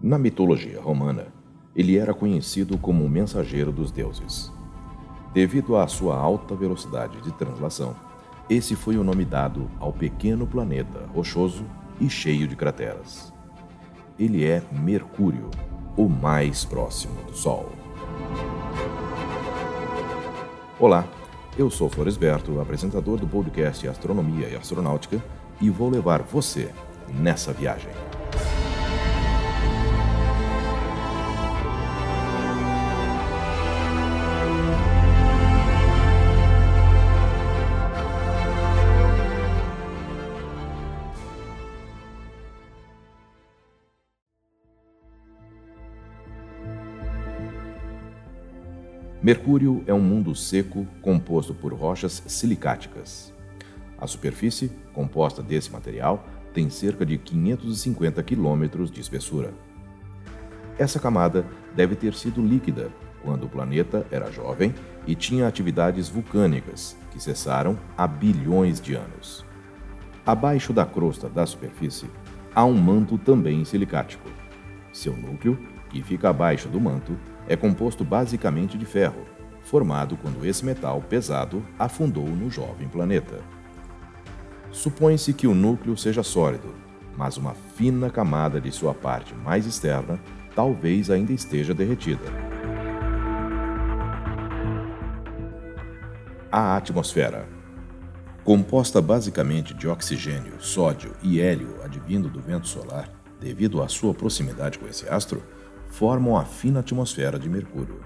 Na mitologia romana, ele era conhecido como o mensageiro dos deuses. Devido à sua alta velocidade de translação, esse foi o nome dado ao pequeno planeta rochoso e cheio de crateras. Ele é Mercúrio, o mais próximo do Sol. Olá, eu sou Floresberto, apresentador do podcast Astronomia e Astronáutica, e vou levar você nessa viagem. Mercúrio é um mundo seco composto por rochas silicáticas. A superfície, composta desse material, tem cerca de 550 quilômetros de espessura. Essa camada deve ter sido líquida quando o planeta era jovem e tinha atividades vulcânicas que cessaram há bilhões de anos. Abaixo da crosta da superfície há um manto também silicático. Seu núcleo, que fica abaixo do manto, é composto basicamente de ferro, formado quando esse metal pesado afundou no jovem planeta. Supõe-se que o núcleo seja sólido, mas uma fina camada de sua parte mais externa talvez ainda esteja derretida. A atmosfera. Composta basicamente de oxigênio, sódio e hélio advindo do vento solar, devido à sua proximidade com esse astro, formam a fina atmosfera de Mercúrio.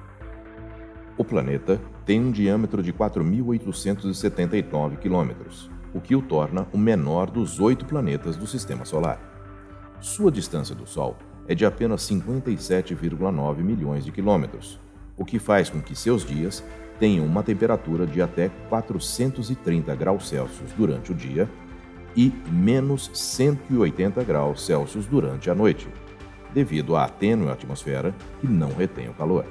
O planeta tem um diâmetro de 4.879 quilômetros, o que o torna o menor dos oito planetas do Sistema Solar. Sua distância do Sol é de apenas 57,9 milhões de quilômetros, o que faz com que seus dias tenham uma temperatura de até 430 graus Celsius durante o dia e menos 180 graus Celsius durante a noite devido à tênue atmosfera que não retém o calor.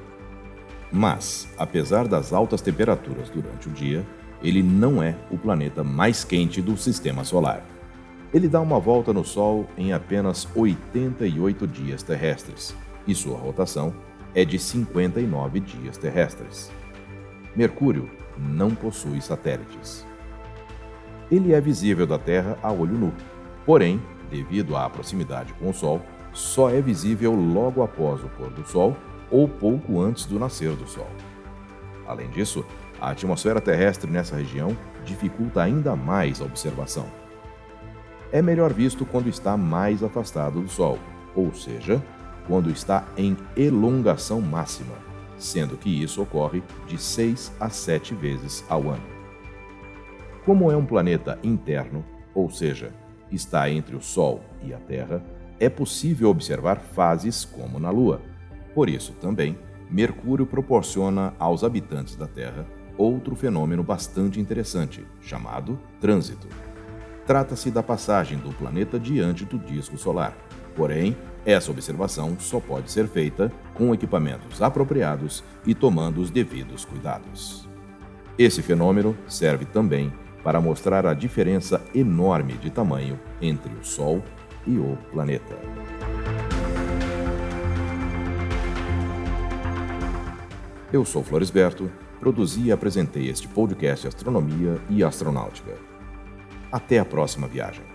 Mas, apesar das altas temperaturas durante o dia, ele não é o planeta mais quente do sistema solar. Ele dá uma volta no Sol em apenas 88 dias terrestres, e sua rotação é de 59 dias terrestres. Mercúrio não possui satélites. Ele é visível da Terra a olho nu, porém, devido à proximidade com o Sol, só é visível logo após o pôr do Sol ou pouco antes do nascer do Sol. Além disso, a atmosfera terrestre nessa região dificulta ainda mais a observação. É melhor visto quando está mais afastado do Sol, ou seja, quando está em elongação máxima, sendo que isso ocorre de 6 a 7 vezes ao ano. Como é um planeta interno, ou seja, está entre o Sol e a Terra, é possível observar fases como na Lua. Por isso, também, Mercúrio proporciona aos habitantes da Terra outro fenômeno bastante interessante, chamado trânsito. Trata-se da passagem do planeta diante do disco solar. Porém, essa observação só pode ser feita com equipamentos apropriados e tomando os devidos cuidados. Esse fenômeno serve também para mostrar a diferença enorme de tamanho entre o Sol e o planeta. Eu sou Floresberto, produzi e apresentei este podcast Astronomia e Astronáutica. Até a próxima viagem.